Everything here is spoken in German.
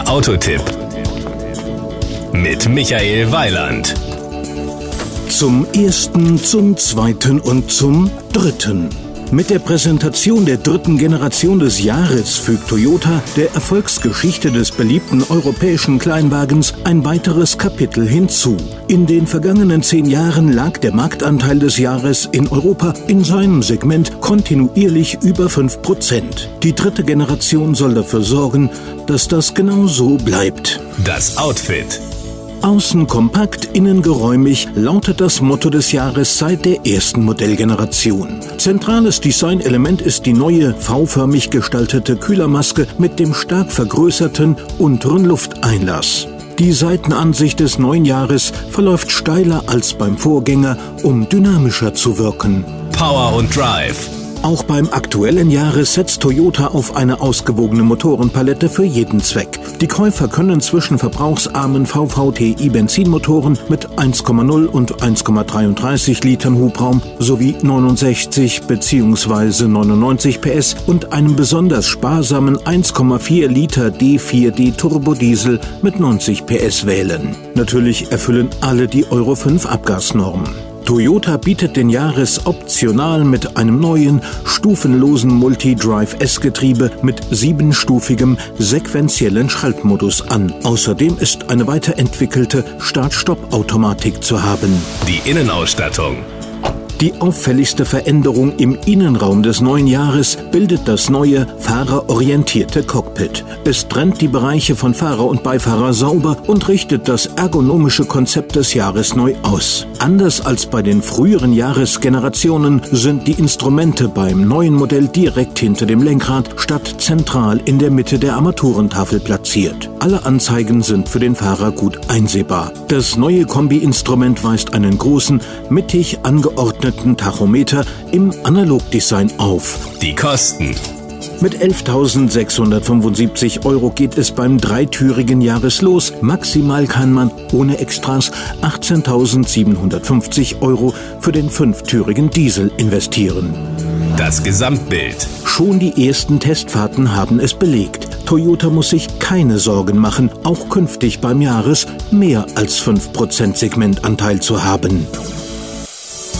Der Autotipp mit Michael Weiland. Zum ersten, zum zweiten und zum dritten. Mit der Präsentation der dritten Generation des Jahres fügt Toyota der Erfolgsgeschichte des beliebten europäischen Kleinwagens ein weiteres Kapitel hinzu. In den vergangenen zehn Jahren lag der Marktanteil des Jahres in Europa in seinem Segment kontinuierlich über 5%. Die dritte Generation soll dafür sorgen, dass das genau so bleibt. Das Outfit. Außen kompakt, innen geräumig lautet das Motto des Jahres seit der ersten Modellgeneration. Zentrales Designelement ist die neue V-förmig gestaltete Kühlermaske mit dem stark vergrößerten unteren Lufteinlass. Die Seitenansicht des neuen Jahres verläuft steiler als beim Vorgänger, um dynamischer zu wirken. Power und Drive. Auch beim aktuellen Jahres setzt Toyota auf eine ausgewogene Motorenpalette für jeden Zweck. Die Käufer können zwischen verbrauchsarmen VVTi-Benzinmotoren mit 1,0 und 1,33 Litern Hubraum sowie 69 bzw. 99 PS und einem besonders sparsamen 1,4 Liter D4D Turbodiesel mit 90 PS wählen. Natürlich erfüllen alle die Euro 5 Abgasnorm. Toyota bietet den Jahres optional mit einem neuen, stufenlosen Multi-Drive S-Getriebe mit siebenstufigem sequentiellen Schaltmodus an. Außerdem ist eine weiterentwickelte Start-Stopp-Automatik zu haben. Die Innenausstattung. Die auffälligste Veränderung im Innenraum des neuen Jahres bildet das neue fahrerorientierte Cockpit. Es trennt die Bereiche von Fahrer und Beifahrer sauber und richtet das ergonomische Konzept des Jahres neu aus. Anders als bei den früheren Jahresgenerationen sind die Instrumente beim neuen Modell direkt hinter dem Lenkrad statt zentral in der Mitte der Armaturentafel platziert. Alle Anzeigen sind für den Fahrer gut einsehbar. Das neue Kombi-Instrument weist einen großen, mittig angeordneten geöffneten Tachometer im Analogdesign auf. Die Kosten. Mit 11.675 Euro geht es beim dreitürigen Jahres los. Maximal kann man ohne Extras 18.750 Euro für den fünftürigen Diesel investieren. Das Gesamtbild. Schon die ersten Testfahrten haben es belegt. Toyota muss sich keine Sorgen machen, auch künftig beim Jahres mehr als 5% Segmentanteil zu haben.